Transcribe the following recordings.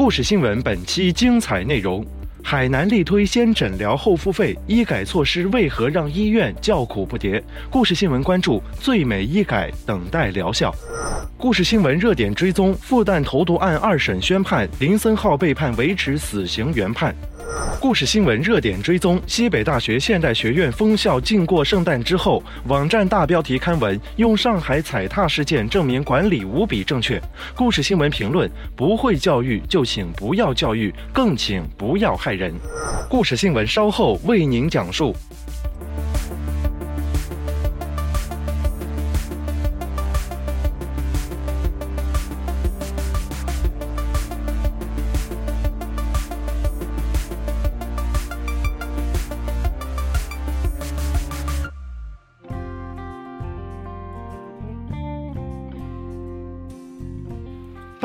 故事新闻本期精彩内容：海南力推先诊疗后付费，医改措施为何让医院叫苦不迭？故事新闻关注最美医改等待疗效。故事新闻热点追踪：复旦投毒案二审宣判，林森浩被判维持死刑原判。故事新闻热点追踪：西北大学现代学院封校禁过圣诞之后，网站大标题刊文用上海踩踏事件证明管理无比正确。故事新闻评论：不会教育就请不要教育，更请不要害人。故事新闻稍后为您讲述。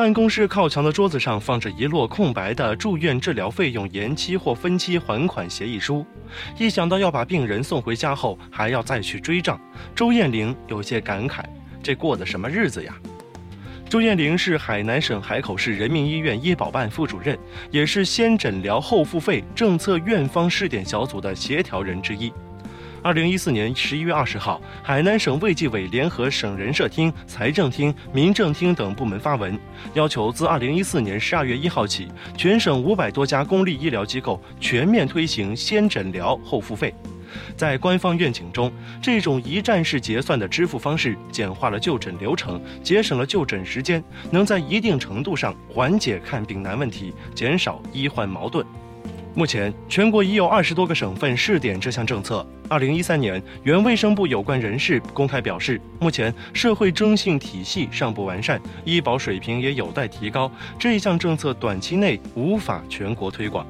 办公室靠墙的桌子上放着一摞空白的住院治疗费用延期或分期还款协议书。一想到要把病人送回家后还要再去追账，周艳玲有些感慨：这过的什么日子呀？周艳玲是海南省海口市人民医院医保办副主任，也是先诊疗后付费政策院方试点小组的协调人之一。二零一四年十一月二十号，海南省卫计委联合省人社厅、财政厅、民政厅等部门发文，要求自二零一四年十二月一号起，全省五百多家公立医疗机构全面推行先诊疗后付费。在官方愿景中，这种一站式结算的支付方式简化了就诊流程，节省了就诊时间，能在一定程度上缓解看病难问题，减少医患矛盾。目前，全国已有二十多个省份试点这项政策。二零一三年，原卫生部有关人士公开表示，目前社会征信体系尚不完善，医保水平也有待提高，这一项政策短期内无法全国推广。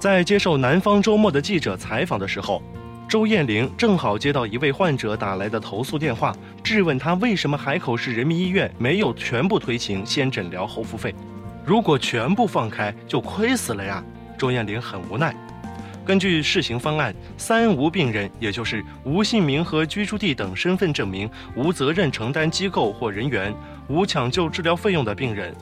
在接受南方周末的记者采访的时候，周艳玲正好接到一位患者打来的投诉电话，质问他为什么海口市人民医院没有全部推行先诊疗后付费？如果全部放开，就亏死了呀！周艳玲很无奈。根据试行方案，三无病人，也就是无姓名和居住地等身份证明、无责任承担机构或人员、无抢救治疗费用的病人，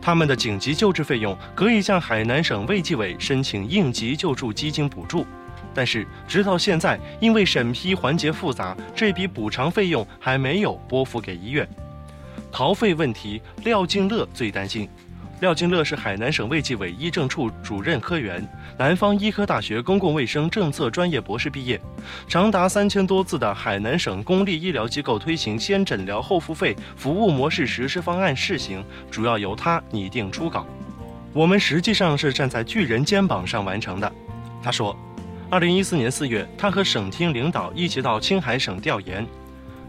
他们的紧急救治费用可以向海南省卫计委申请应急救助基金补助。但是，直到现在，因为审批环节复杂，这笔补偿费用还没有拨付给医院。逃费问题，廖静乐最担心。廖金乐是海南省卫计委医政处主任科员，南方医科大学公共卫生政策专业博士毕业，长达三千多字的海南省公立医疗机构推行先诊疗后付费服务模式实施方案试行，主要由他拟定初稿。我们实际上是站在巨人肩膀上完成的，他说。二零一四年四月，他和省厅领导一起到青海省调研。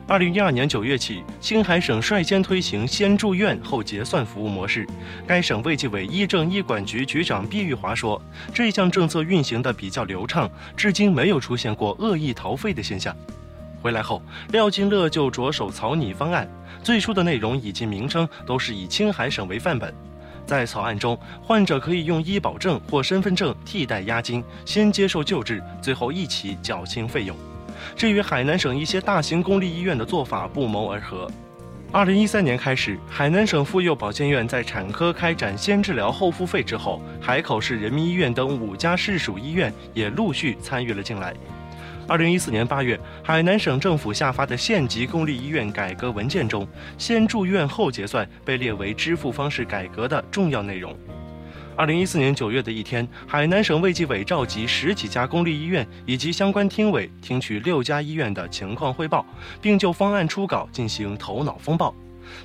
二零一二年九月起，青海省率先推行先住院后结算服务模式。该省卫计委医政医管局局长毕玉华说：“这项政策运行的比较流畅，至今没有出现过恶意逃费的现象。”回来后，廖金乐就着手草拟方案。最初的内容以及名称都是以青海省为范本。在草案中，患者可以用医保证或身份证替代押金，先接受救治，最后一起缴清费用。这与海南省一些大型公立医院的做法不谋而合。二零一三年开始，海南省妇幼保健院在产科开展先治疗后付费之后，海口市人民医院等五家市属医院也陆续参与了进来。二零一四年八月，海南省政府下发的县级公立医院改革文件中，先住院后结算被列为支付方式改革的重要内容。二零一四年九月的一天，海南省卫计委召集十几家公立医院以及相关厅委，听取六家医院的情况汇报，并就方案初稿进行头脑风暴。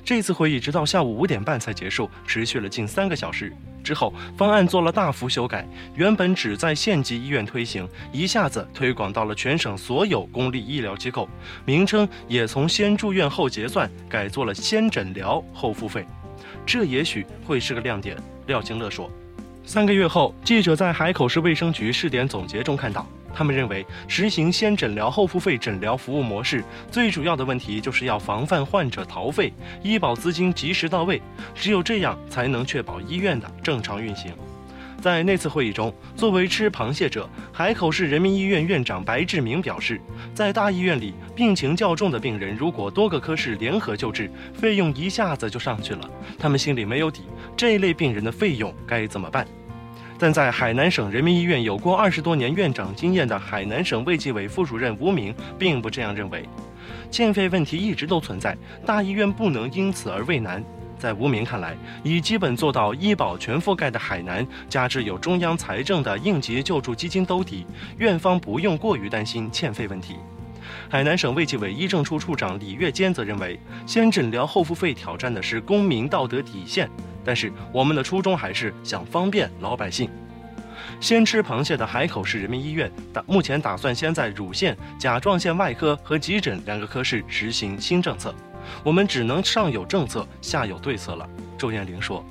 这次会议直到下午五点半才结束，持续了近三个小时。之后，方案做了大幅修改，原本只在县级医院推行，一下子推广到了全省所有公立医疗机构，名称也从先住院后结算改做了先诊疗后付费。这也许会是个亮点，廖金乐说。三个月后，记者在海口市卫生局试点总结中看到。他们认为，实行先诊疗后付费诊疗服务模式，最主要的问题就是要防范患者逃费，医保资金及时到位，只有这样才能确保医院的正常运行。在那次会议中，作为吃螃蟹者，海口市人民医院院长白志明表示，在大医院里，病情较重的病人如果多个科室联合救治，费用一下子就上去了，他们心里没有底，这一类病人的费用该怎么办？但在海南省人民医院有过二十多年院长经验的海南省卫计委副主任吴明并不这样认为，欠费问题一直都存在，大医院不能因此而畏难。在吴明看来，已基本做到医保全覆盖的海南，加之有中央财政的应急救助基金兜底，院方不用过于担心欠费问题。海南省卫计委医政处处长李月坚则认为，先诊疗后付费挑战的是公民道德底线。但是我们的初衷还是想方便老百姓。先吃螃蟹的海口市人民医院打目前打算先在乳腺、甲状腺外科和急诊两个科室实行新政策。我们只能上有政策，下有对策了。周艳玲说。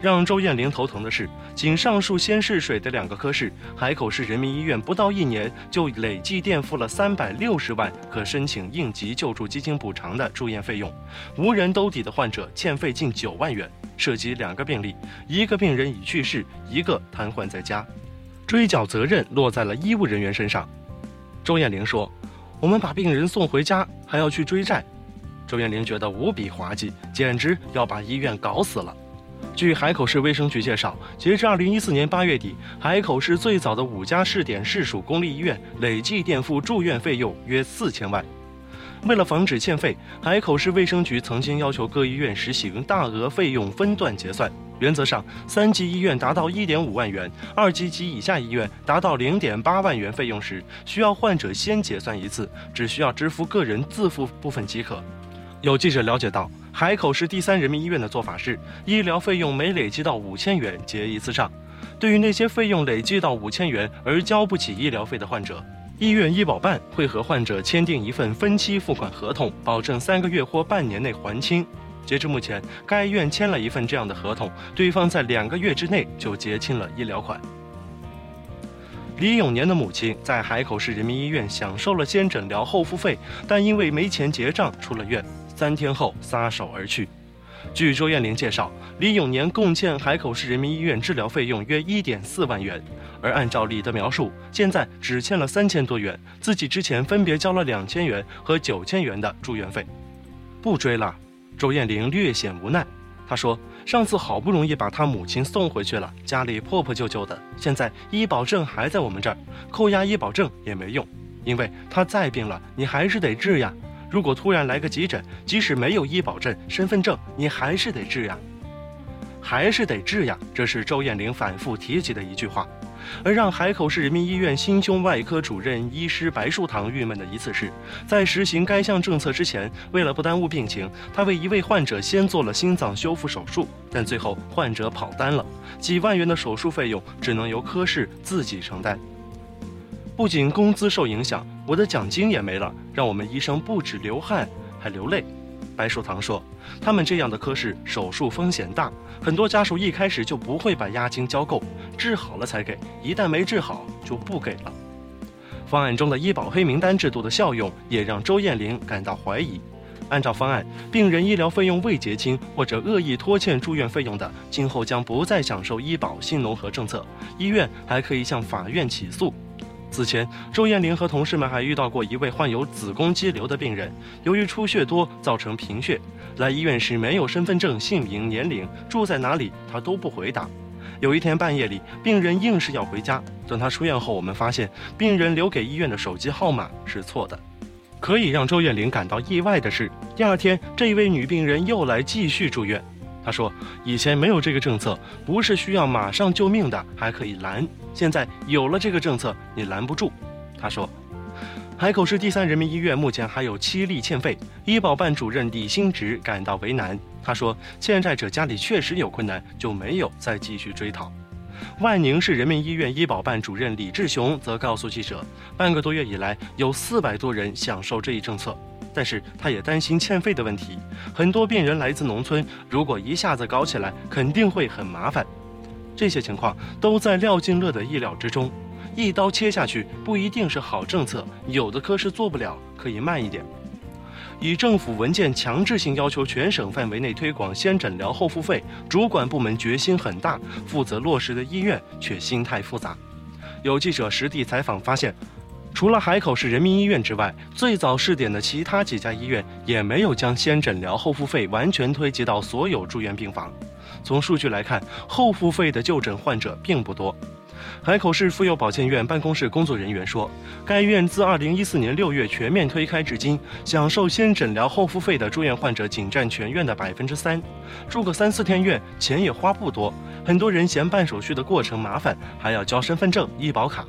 让周艳玲头疼的是，仅上述先试水的两个科室，海口市人民医院不到一年就累计垫付了三百六十万可申请应急救助基金补偿的住院费用，无人兜底的患者欠费近九万元，涉及两个病例，一个病人已去世，一个瘫痪在家，追缴责任落在了医务人员身上。周艳玲说：“我们把病人送回家，还要去追债。”周艳玲觉得无比滑稽，简直要把医院搞死了。据海口市卫生局介绍，截至二零一四年八月底，海口市最早的五家试点市属公立医院累计垫付住院费用约四千万。为了防止欠费，海口市卫生局曾经要求各医院实行大额费用分段结算。原则上，三级医院达到一点五万元，二级及以下医院达到零点八万元费用时，需要患者先结算一次，只需要支付个人自付部分即可。有记者了解到。海口市第三人民医院的做法是，医疗费用每累计到五千元结一次账。对于那些费用累计到五千元而交不起医疗费的患者，医院医保办会和患者签订一份分期付款合同，保证三个月或半年内还清。截至目前，该院签了一份这样的合同，对方在两个月之内就结清了医疗款。李永年的母亲在海口市人民医院享受了先诊疗后付费，但因为没钱结账出了院。三天后撒手而去。据周艳玲介绍，李永年共欠海口市人民医院治疗费用约一点四万元，而按照李的描述，现在只欠了三千多元。自己之前分别交了两千元和九千元的住院费，不追了。周艳玲略显无奈，她说：“上次好不容易把他母亲送回去了，家里破破旧旧的，现在医保证还在我们这儿，扣押医保证也没用，因为他再病了，你还是得治呀。”如果突然来个急诊，即使没有医保证、身份证，你还是得治呀，还是得治呀。这是周艳玲反复提及的一句话。而让海口市人民医院心胸外科主任医师白树堂郁闷的一次是，在实行该项政策之前，为了不耽误病情，他为一位患者先做了心脏修复手术，但最后患者跑单了，几万元的手术费用只能由科室自己承担。不仅工资受影响，我的奖金也没了，让我们医生不止流汗，还流泪。白树堂说：“他们这样的科室手术风险大，很多家属一开始就不会把押金交够，治好了才给，一旦没治好就不给了。”方案中的医保黑名单制度的效用也让周艳玲感到怀疑。按照方案，病人医疗费用未结清或者恶意拖欠住院费用的，今后将不再享受医保新农合政策，医院还可以向法院起诉。此前，周艳玲和同事们还遇到过一位患有子宫肌瘤的病人，由于出血多造成贫血，来医院时没有身份证、姓名、年龄、住在哪里，他都不回答。有一天半夜里，病人硬是要回家。等他出院后，我们发现病人留给医院的手机号码是错的。可以让周艳玲感到意外的是，第二天这一位女病人又来继续住院。她说：“以前没有这个政策，不是需要马上救命的，还可以拦。现在有了这个政策，你拦不住。”他说：“海口市第三人民医院目前还有七例欠费，医保办主任李新植感到为难。他说：“欠债者家里确实有困难，就没有再继续追讨。”万宁市人民医院医保办主任李志雄则告诉记者：“半个多月以来，有四百多人享受这一政策，但是他也担心欠费的问题。很多病人来自农村，如果一下子搞起来，肯定会很麻烦。这些情况都在廖金乐的意料之中。”一刀切下去不一定是好政策，有的科室做不了，可以慢一点。以政府文件强制性要求全省范围内推广先诊疗后付费，主管部门决心很大，负责落实的医院却心态复杂。有记者实地采访发现，除了海口市人民医院之外，最早试点的其他几家医院也没有将先诊疗后付费完全推及到所有住院病房。从数据来看，后付费的就诊患者并不多。海口市妇幼保健院办公室工作人员说，该院自2014年6月全面推开至今，享受先诊疗后付费的住院患者仅占全院的百分之三，住个三四天院，钱也花不多。很多人嫌办手续的过程麻烦，还要交身份证、医保卡。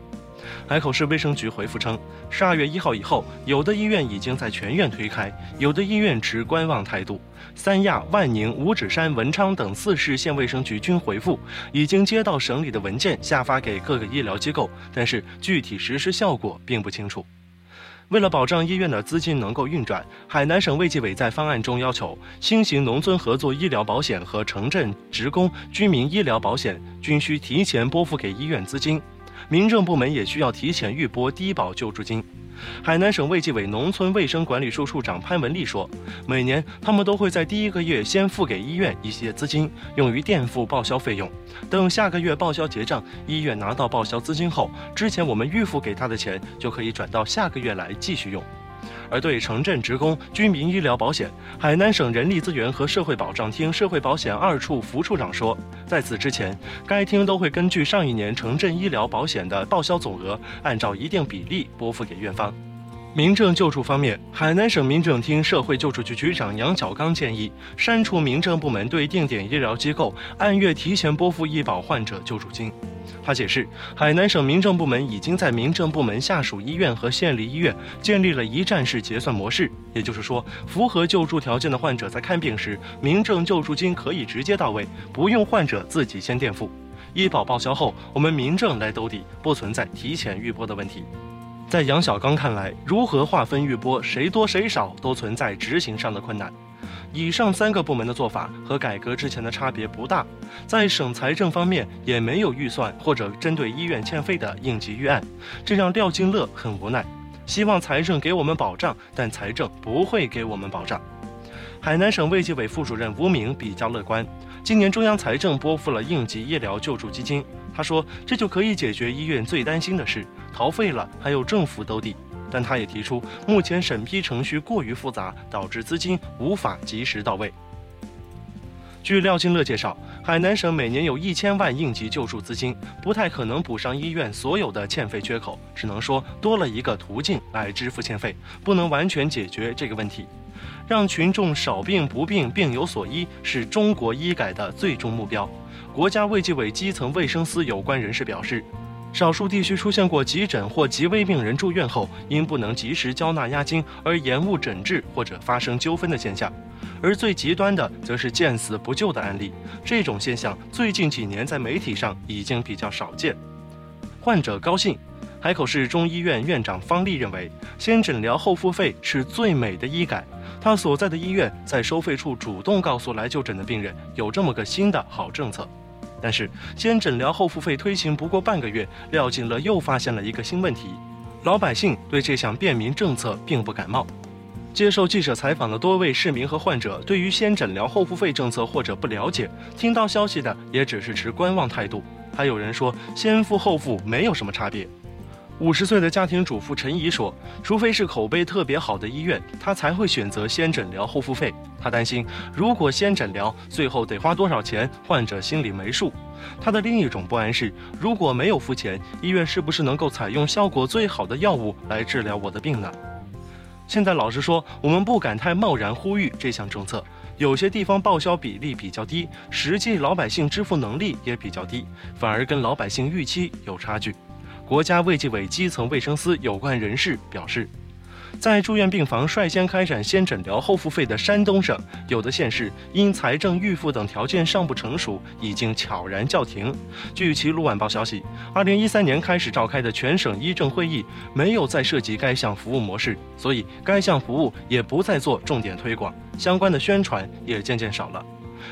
海口市卫生局回复称，十二月一号以后，有的医院已经在全院推开，有的医院持观望态度。三亚、万宁、五指山、文昌等四市县卫生局均回复，已经接到省里的文件，下发给各个医疗机构，但是具体实施效果并不清楚。为了保障医院的资金能够运转，海南省卫计委在方案中要求，新型农村合作医疗保险和城镇职工居民医疗保险均需提前拨付给医院资金。民政部门也需要提前预拨低保救助金。海南省卫计委农村卫生管理处处长潘文丽说，每年他们都会在第一个月先付给医院一些资金，用于垫付报销费用。等下个月报销结账，医院拿到报销资金后，之前我们预付给他的钱就可以转到下个月来继续用。而对城镇职工居民医疗保险，海南省人力资源和社会保障厅社会保险二处副处长说，在此之前，该厅都会根据上一年城镇医疗保险的报销总额，按照一定比例拨付给院方。民政救助方面，海南省民政厅社会救助局局长杨小刚建议删除民政部门对定点医疗机构按月提前拨付医保患者救助金。他解释，海南省民政部门已经在民政部门下属医院和县立医院建立了一站式结算模式，也就是说，符合救助条件的患者在看病时，民政救助金可以直接到位，不用患者自己先垫付。医保报销后，我们民政来兜底，不存在提前预拨的问题。在杨小刚看来，如何划分预拨，谁多谁少，都存在执行上的困难。以上三个部门的做法和改革之前的差别不大，在省财政方面也没有预算或者针对医院欠费的应急预案，这让廖金乐很无奈。希望财政给我们保障，但财政不会给我们保障。海南省卫计委副主任吴明比较乐观，今年中央财政拨付了应急医疗救助基金，他说这就可以解决医院最担心的事，逃费了还有政府兜底。但他也提出，目前审批程序过于复杂，导致资金无法及时到位。据廖金乐介绍，海南省每年有一千万应急救助资金，不太可能补上医院所有的欠费缺口，只能说多了一个途径来支付欠费，不能完全解决这个问题。让群众少病不病，病有所医，是中国医改的最终目标。国家卫计委基层卫生司有关人士表示。少数地区出现过急诊或急危病人住院后因不能及时交纳押金而延误诊治或者发生纠纷的现象，而最极端的则是见死不救的案例。这种现象最近几年在媒体上已经比较少见。患者高兴，海口市中医院院长方丽认为，先诊疗后付费是最美的医改。他所在的医院在收费处主动告诉来就诊的病人，有这么个新的好政策。但是，先诊疗后付费推行不过半个月，廖锦乐又发现了一个新问题：老百姓对这项便民政策并不感冒。接受记者采访的多位市民和患者，对于先诊疗后付费政策或者不了解，听到消息的也只是持观望态度。还有人说，先付后付没有什么差别。五十岁的家庭主妇陈怡说：“除非是口碑特别好的医院，她才会选择先诊疗后付费。她担心，如果先诊疗，最后得花多少钱，患者心里没数。她的另一种不安是，如果没有付钱，医院是不是能够采用效果最好的药物来治疗我的病呢？”现在老实说，我们不敢太贸然呼吁这项政策。有些地方报销比例比较低，实际老百姓支付能力也比较低，反而跟老百姓预期有差距。国家卫计委基层卫生司有关人士表示。在住院病房率先开展先诊疗后付费的山东省，有的县市因财政预付等条件尚不成熟，已经悄然叫停。据齐鲁晚报消息，二零一三年开始召开的全省医政会议没有再涉及该项服务模式，所以该项服务也不再做重点推广，相关的宣传也渐渐少了。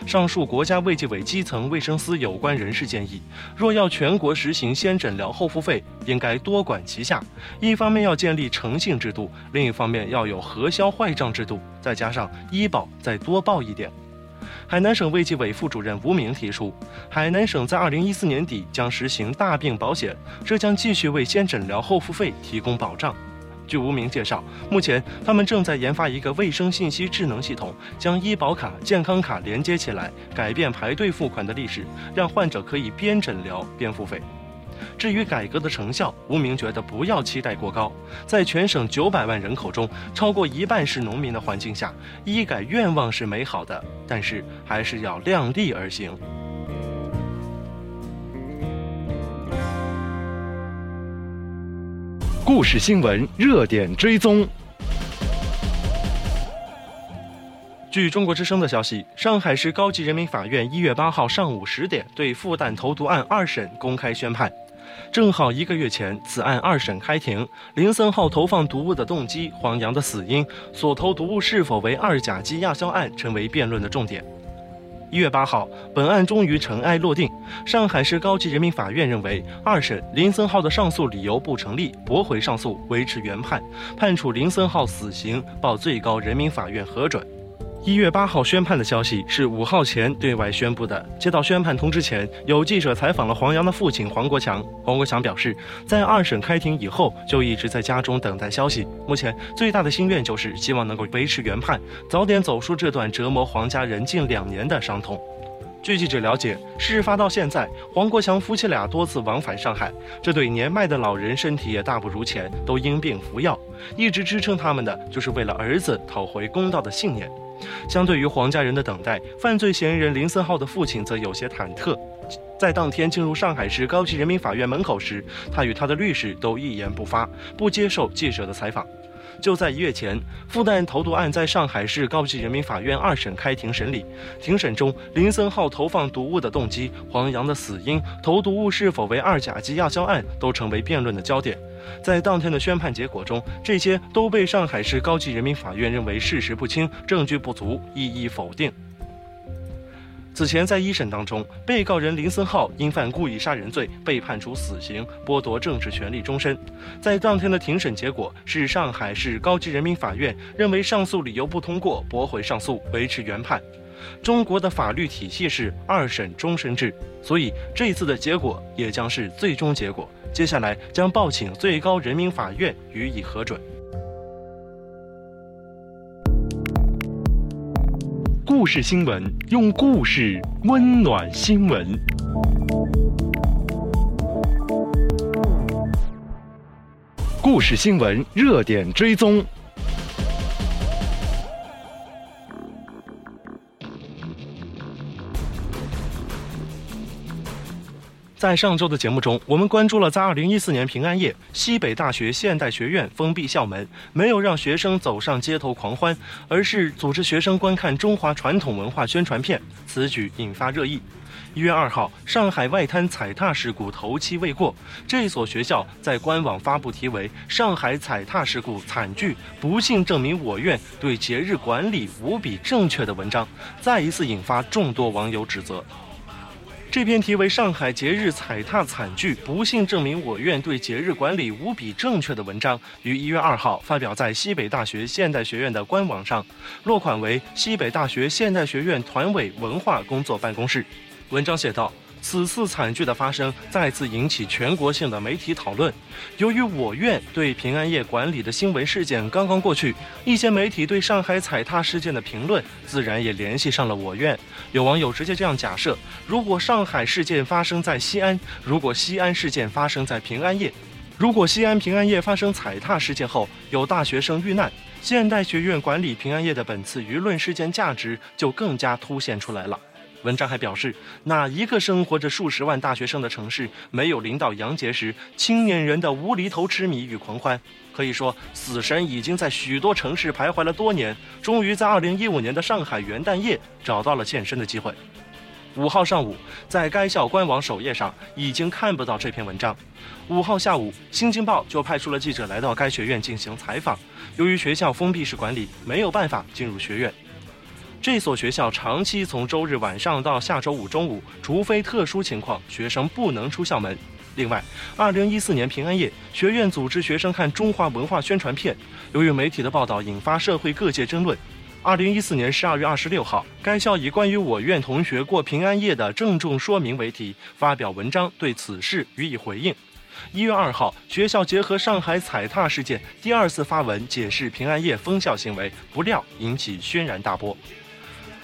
上述国家卫计委基层卫生司有关人士建议，若要全国实行先诊疗后付费，应该多管齐下。一方面要建立诚信制度，另一方面要有核销坏账制度，再加上医保再多报一点。海南省卫计委副主任吴明提出，海南省在二零一四年底将实行大病保险，这将继续为先诊疗后付费提供保障。据吴明介绍，目前他们正在研发一个卫生信息智能系统，将医保卡、健康卡连接起来，改变排队付款的历史，让患者可以边诊疗边付费。至于改革的成效，吴明觉得不要期待过高。在全省九百万人口中，超过一半是农民的环境下，医改愿望是美好的，但是还是要量力而行。故事新闻热点追踪。据中国之声的消息，上海市高级人民法院一月八号上午十点对复旦投毒案二审公开宣判。正好一个月前，此案二审开庭，林森浩投放毒物的动机、黄洋的死因、所投毒物是否为二甲基亚硝胺，成为辩论的重点。一月八号，本案终于尘埃落定。上海市高级人民法院认为，二审林森浩的上诉理由不成立，驳回上诉，维持原判，判处林森浩死刑，报最高人民法院核准。一月八号宣判的消息是五号前对外宣布的。接到宣判通知前，有记者采访了黄洋的父亲黄国强。黄国强表示，在二审开庭以后，就一直在家中等待消息。目前最大的心愿就是希望能够维持原判，早点走出这段折磨黄家人近两年的伤痛。据记者了解，事发到现在，黄国强夫妻俩多次往返上海，这对年迈的老人身体也大不如前，都因病服药，一直支撑他们的就是为了儿子讨回公道的信念。相对于黄家人的等待，犯罪嫌疑人林森浩的父亲则有些忐忑。在当天进入上海市高级人民法院门口时，他与他的律师都一言不发，不接受记者的采访。就在一月前，复旦投毒案在上海市高级人民法院二审开庭审理。庭审中，林森浩投放毒物的动机、黄洋的死因、投毒物是否为二甲基亚硝胺，都成为辩论的焦点。在当天的宣判结果中，这些都被上海市高级人民法院认为事实不清、证据不足，一一否定。此前，在一审当中，被告人林森浩因犯故意杀人罪被判处死刑，剥夺政治权利终身。在当天的庭审结果是，上海市高级人民法院认为上诉理由不通过，驳回上诉，维持原判。中国的法律体系是二审终身制，所以这次的结果也将是最终结果。接下来将报请最高人民法院予以核准。故事新闻，用故事温暖新闻。故事新闻热点追踪。在上周的节目中，我们关注了在2014年平安夜，西北大学现代学院封闭校门，没有让学生走上街头狂欢，而是组织学生观看中华传统文化宣传片。此举引发热议。一月二号，上海外滩踩踏事故头七未过，这所学校在官网发布题为《上海踩踏事故惨剧，不幸证明我院对节日管理无比正确》的文章，再一次引发众多网友指责。这篇题为《上海节日踩踏惨剧，不幸证明我院对节日管理无比正确》的文章，于一月二号发表在西北大学现代学院的官网上，落款为西北大学现代学院团委文化工作办公室。文章写道。此次惨剧的发生再次引起全国性的媒体讨论。由于我院对平安夜管理的新闻事件刚刚过去，一些媒体对上海踩踏事件的评论自然也联系上了我院。有网友直接这样假设：如果上海事件发生在西安，如果西安事件发生在平安夜，如果西安平安夜发生踩踏事件后有大学生遇难，现代学院管理平安夜的本次舆论事件价值就更加凸显出来了。文章还表示，哪一个生活着数十万大学生的城市没有临到杨节时青年人的无厘头痴迷与狂欢？可以说，死神已经在许多城市徘徊了多年，终于在2015年的上海元旦夜找到了现身的机会。五号上午，在该校官网首页上已经看不到这篇文章。五号下午，《新京报》就派出了记者来到该学院进行采访。由于学校封闭式管理，没有办法进入学院。这所学校长期从周日晚上到下周五中午，除非特殊情况，学生不能出校门。另外，二零一四年平安夜，学院组织学生看中华文化宣传片，由于媒体的报道引发社会各界争论。二零一四年十二月二十六号，该校以关于我院同学过平安夜的郑重说明为题，发表文章对此事予以回应。一月二号，学校结合上海踩踏事件，第二次发文解释平安夜封校行为，不料引起轩然大波。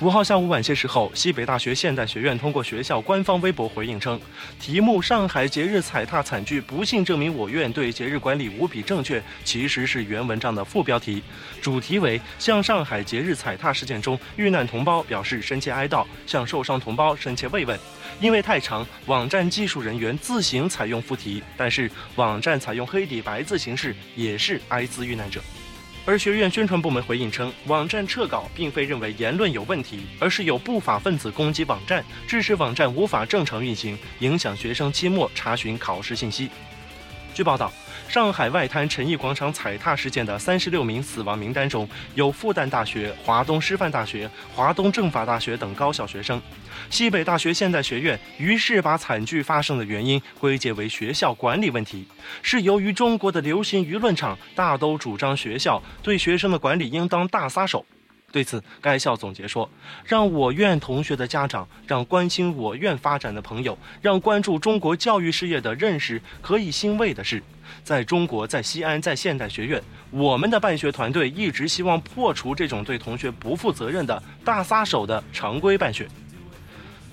五号下午晚些时候，西北大学现代学院通过学校官方微博回应称，题目“上海节日踩踏惨剧不幸证明我院对节日管理无比正确”其实是原文章的副标题，主题为向上海节日踩踏事件中遇难同胞表示深切哀悼，向受伤同胞深切慰问。因为太长，网站技术人员自行采用副题，但是网站采用黑底白字形式，也是哀兹遇难者。而学院宣传部门回应称，网站撤稿并非认为言论有问题，而是有不法分子攻击网站，致使网站无法正常运行，影响学生期末查询考试信息。据报道。上海外滩陈毅广场踩踏事件的三十六名死亡名单中有复旦大学、华东师范大学、华东政法大学等高校学生。西北大学现代学院于是把惨剧发生的原因归结为学校管理问题，是由于中国的流行舆论场大都主张学校对学生的管理应当大撒手。对此，该校总结说：“让我院同学的家长，让关心我院发展的朋友，让关注中国教育事业的认识，可以欣慰的是，在中国，在西安，在现代学院，我们的办学团队一直希望破除这种对同学不负责任的大撒手的常规办学。”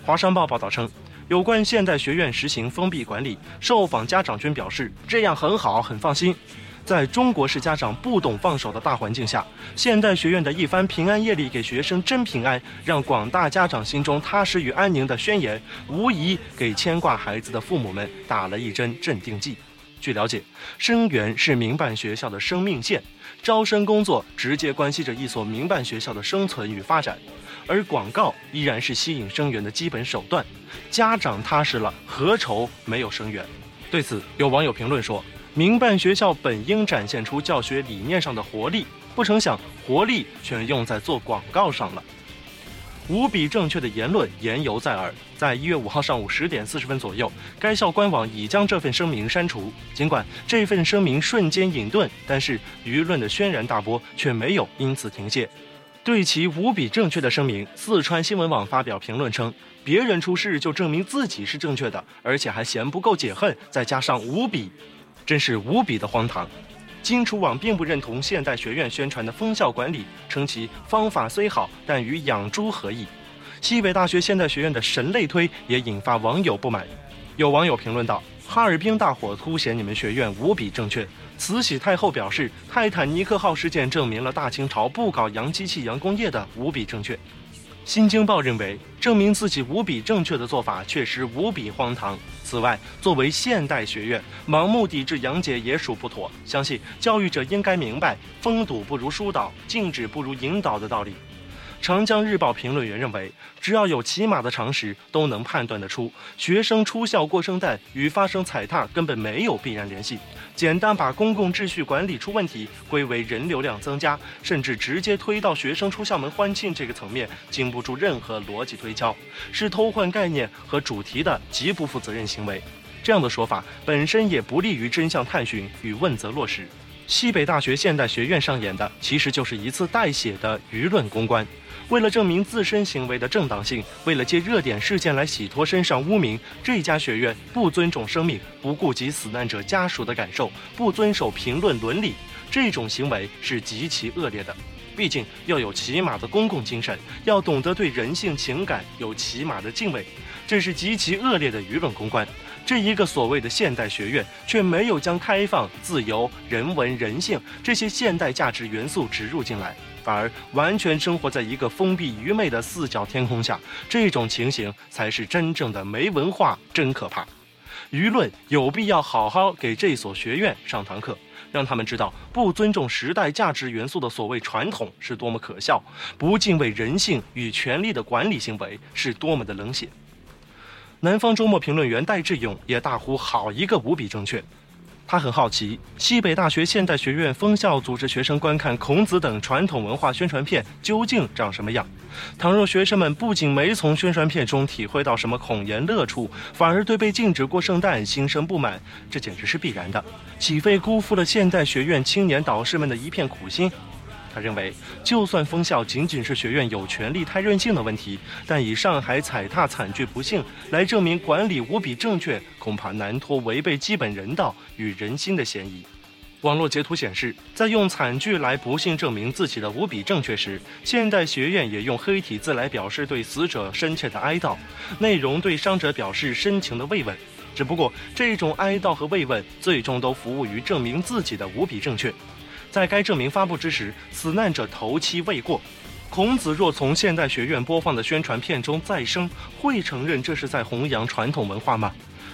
华商报报道称，有关现代学院实行封闭管理，受访家长均表示这样很好，很放心。在中国式家长不懂放手的大环境下，现代学院的一番平安夜里给学生真平安，让广大家长心中踏实与安宁的宣言，无疑给牵挂孩子的父母们打了一针镇定剂。据了解，生源是民办学校的生命线，招生工作直接关系着一所民办学校的生存与发展，而广告依然是吸引生源的基本手段。家长踏实了，何愁没有生源？对此，有网友评论说。民办学校本应展现出教学理念上的活力，不成想活力全用在做广告上了。无比正确的言论言犹在耳。在一月五号上午十点四十分左右，该校官网已将这份声明删除。尽管这份声明瞬间隐遁，但是舆论的轩然大波却没有因此停歇。对其无比正确的声明，四川新闻网发表评论称：“别人出事就证明自己是正确的，而且还嫌不够解恨，再加上无比。”真是无比的荒唐。荆楚网并不认同现代学院宣传的封校管理，称其方法虽好，但与养猪何异？西北大学现代学院的神类推也引发网友不满。有网友评论道：“哈尔滨大火凸显你们学院无比正确。”慈禧太后表示：“泰坦尼克号事件证明了大清朝不搞洋机器、洋工业的无比正确。”新京报认为，证明自己无比正确的做法确实无比荒唐。此外，作为现代学院，盲目抵制杨姐也属不妥。相信教育者应该明白“封堵不如疏导，禁止不如引导”的道理。长江日报评论员认为，只要有起码的常识，都能判断得出，学生出校过圣诞与发生踩踏根本没有必然联系。简单把公共秩序管理出问题归为人流量增加，甚至直接推到学生出校门欢庆这个层面，经不住任何逻辑推敲，是偷换概念和主题的极不负责任行为。这样的说法本身也不利于真相探寻与问责落实。西北大学现代学院上演的其实就是一次带血的舆论公关。为了证明自身行为的正当性，为了借热点事件来洗脱身上污名，这家学院不尊重生命，不顾及死难者家属的感受，不遵守评论伦理，这种行为是极其恶劣的。毕竟要有起码的公共精神，要懂得对人性情感有起码的敬畏。这是极其恶劣的舆论公关，这一个所谓的现代学院却没有将开放、自由、人文、人性这些现代价值元素植入进来，反而完全生活在一个封闭愚昧的四角天空下。这种情形才是真正的没文化，真可怕。舆论有必要好好给这所学院上堂课，让他们知道不尊重时代价值元素的所谓传统是多么可笑，不敬畏人性与权力的管理行为是多么的冷血。南方周末评论员戴志勇也大呼：“好一个无比正确！”他很好奇，西北大学现代学院封校组织学生观看孔子等传统文化宣传片究竟长什么样。倘若学生们不仅没从宣传片中体会到什么孔颜乐处，反而对被禁止过圣诞心生不满，这简直是必然的，岂非辜负了现代学院青年导师们的一片苦心？他认为，就算封校仅仅是学院有权力太任性的问题，但以上海踩踏惨剧不幸来证明管理无比正确，恐怕难脱违背基本人道与人心的嫌疑。网络截图显示，在用惨剧来不幸证明自己的无比正确时，现代学院也用黑体字来表示对死者深切的哀悼，内容对伤者表示深情的慰问。只不过，这种哀悼和慰问最终都服务于证明自己的无比正确。在该证明发布之时，死难者头七未过。孔子若从现代学院播放的宣传片中再生，会承认这是在弘扬传统文化吗？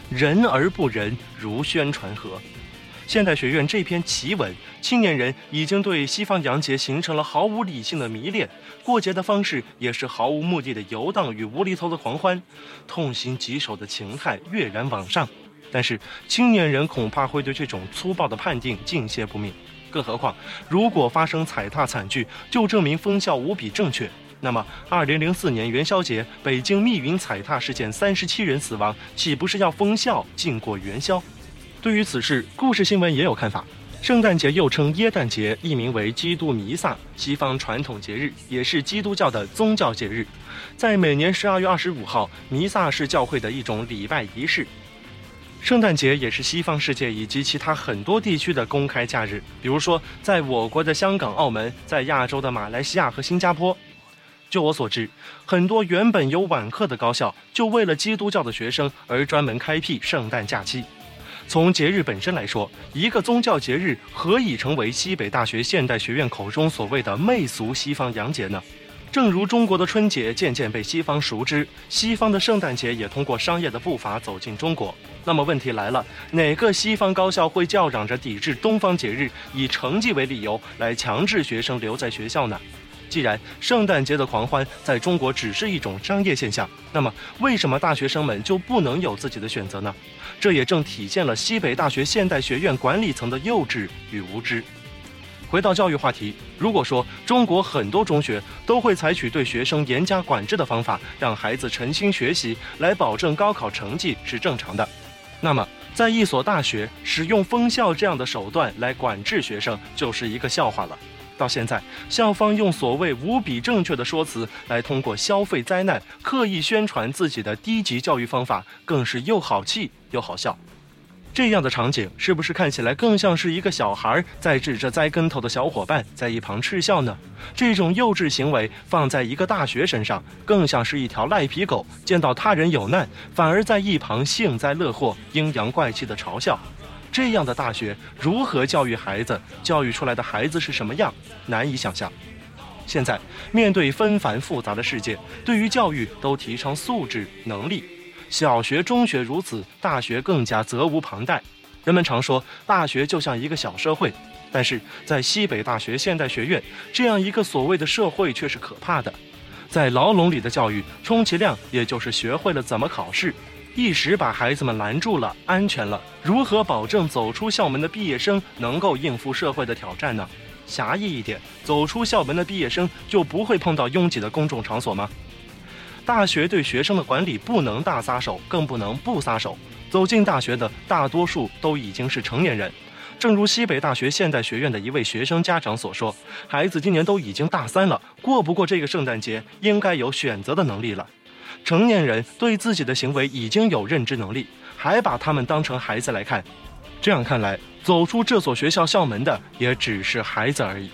仁而不仁，如宣传何？现代学院这篇奇文，青年人已经对西方洋节形成了毫无理性的迷恋，过节的方式也是毫无目的的游荡与无厘头的狂欢，痛心疾首的情态跃然网上。但是青年人恐怕会对这种粗暴的判定敬谢不敏。更何况，如果发生踩踏惨剧，就证明封校无比正确。那么，二零零四年元宵节北京密云踩踏事件，三十七人死亡，岂不是要封校禁过元宵？对于此事，故事新闻也有看法。圣诞节又称耶诞节，译名为基督弥撒，西方传统节日，也是基督教的宗教节日。在每年十二月二十五号，弥撒是教会的一种礼拜仪式。圣诞节也是西方世界以及其他很多地区的公开假日，比如说在我国的香港、澳门，在亚洲的马来西亚和新加坡。就我所知，很多原本有晚课的高校，就为了基督教的学生而专门开辟圣诞假期。从节日本身来说，一个宗教节日何以成为西北大学现代学院口中所谓的媚俗西方洋节呢？正如中国的春节渐渐被西方熟知，西方的圣诞节也通过商业的步伐走进中国。那么问题来了，哪个西方高校会叫嚷着抵制东方节日，以成绩为理由来强制学生留在学校呢？既然圣诞节的狂欢在中国只是一种商业现象，那么为什么大学生们就不能有自己的选择呢？这也正体现了西北大学现代学院管理层的幼稚与无知。回到教育话题，如果说中国很多中学都会采取对学生严加管制的方法，让孩子诚心学习，来保证高考成绩是正常的，那么在一所大学使用封校这样的手段来管制学生，就是一个笑话了。到现在，校方用所谓无比正确的说辞来通过消费灾难刻意宣传自己的低级教育方法，更是又好气又好笑。这样的场景是不是看起来更像是一个小孩在指着栽跟头的小伙伴在一旁嗤笑呢？这种幼稚行为放在一个大学身上，更像是一条赖皮狗见到他人有难，反而在一旁幸灾乐祸、阴阳怪气的嘲笑。这样的大学如何教育孩子？教育出来的孩子是什么样？难以想象。现在面对纷繁复杂的世界，对于教育都提倡素质、能力。小学、中学如此，大学更加责无旁贷。人们常说，大学就像一个小社会，但是在西北大学现代学院这样一个所谓的社会却是可怕的。在牢笼里的教育，充其量也就是学会了怎么考试，一时把孩子们拦住了，安全了。如何保证走出校门的毕业生能够应付社会的挑战呢？狭义一点，走出校门的毕业生就不会碰到拥挤的公众场所吗？大学对学生的管理不能大撒手，更不能不撒手。走进大学的大多数都已经是成年人，正如西北大学现代学院的一位学生家长所说：“孩子今年都已经大三了，过不过这个圣诞节，应该有选择的能力了。”成年人对自己的行为已经有认知能力，还把他们当成孩子来看，这样看来，走出这所学校校门的也只是孩子而已。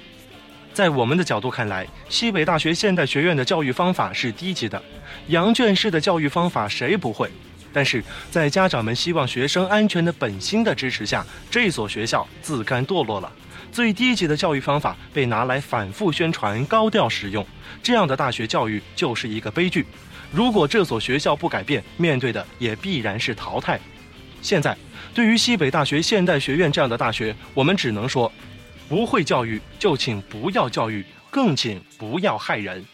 在我们的角度看来，西北大学现代学院的教育方法是低级的，羊圈式的教育方法谁不会？但是在家长们希望学生安全的本心的支持下，这所学校自甘堕落了。最低级的教育方法被拿来反复宣传、高调使用，这样的大学教育就是一个悲剧。如果这所学校不改变，面对的也必然是淘汰。现在，对于西北大学现代学院这样的大学，我们只能说：不会教育就请不要教育，更请不要害人。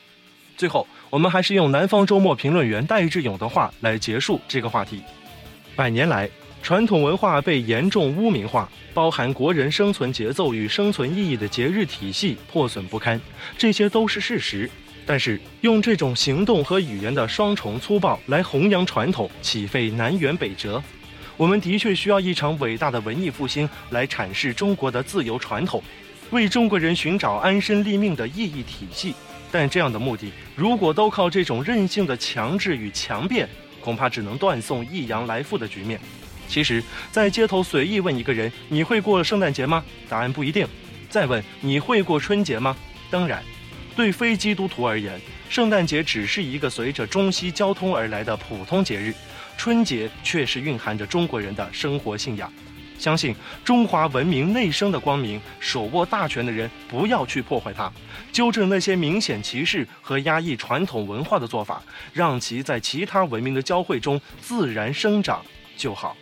最后，我们还是用南方周末评论员戴志勇的话来结束这个话题：百年来。传统文化被严重污名化，包含国人生存节奏与生存意义的节日体系破损不堪，这些都是事实。但是，用这种行动和语言的双重粗暴来弘扬传统，岂非南辕北辙？我们的确需要一场伟大的文艺复兴来阐释中国的自由传统，为中国人寻找安身立命的意义体系。但这样的目的，如果都靠这种任性的强制与强辩，恐怕只能断送益阳来复的局面。其实，在街头随意问一个人：“你会过圣诞节吗？”答案不一定。再问：“你会过春节吗？”当然，对非基督徒而言，圣诞节只是一个随着中西交通而来的普通节日，春节确实蕴含着中国人的生活信仰。相信中华文明内生的光明，手握大权的人不要去破坏它，纠正那些明显歧视和压抑传统文化的做法，让其在其他文明的交汇中自然生长就好。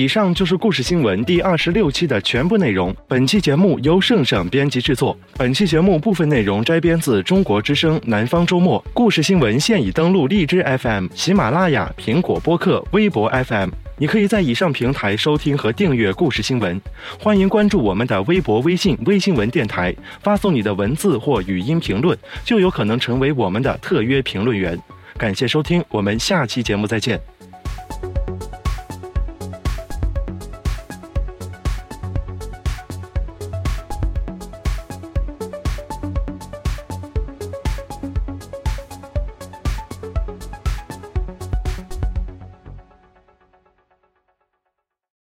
以上就是故事新闻第二十六期的全部内容。本期节目由圣圣编辑制作。本期节目部分内容摘编自《中国之声·南方周末》。故事新闻现已登录荔枝 FM、喜马拉雅、苹果播客、微博 FM。你可以在以上平台收听和订阅故事新闻。欢迎关注我们的微博、微信“微新闻电台”，发送你的文字或语音评论，就有可能成为我们的特约评论员。感谢收听，我们下期节目再见。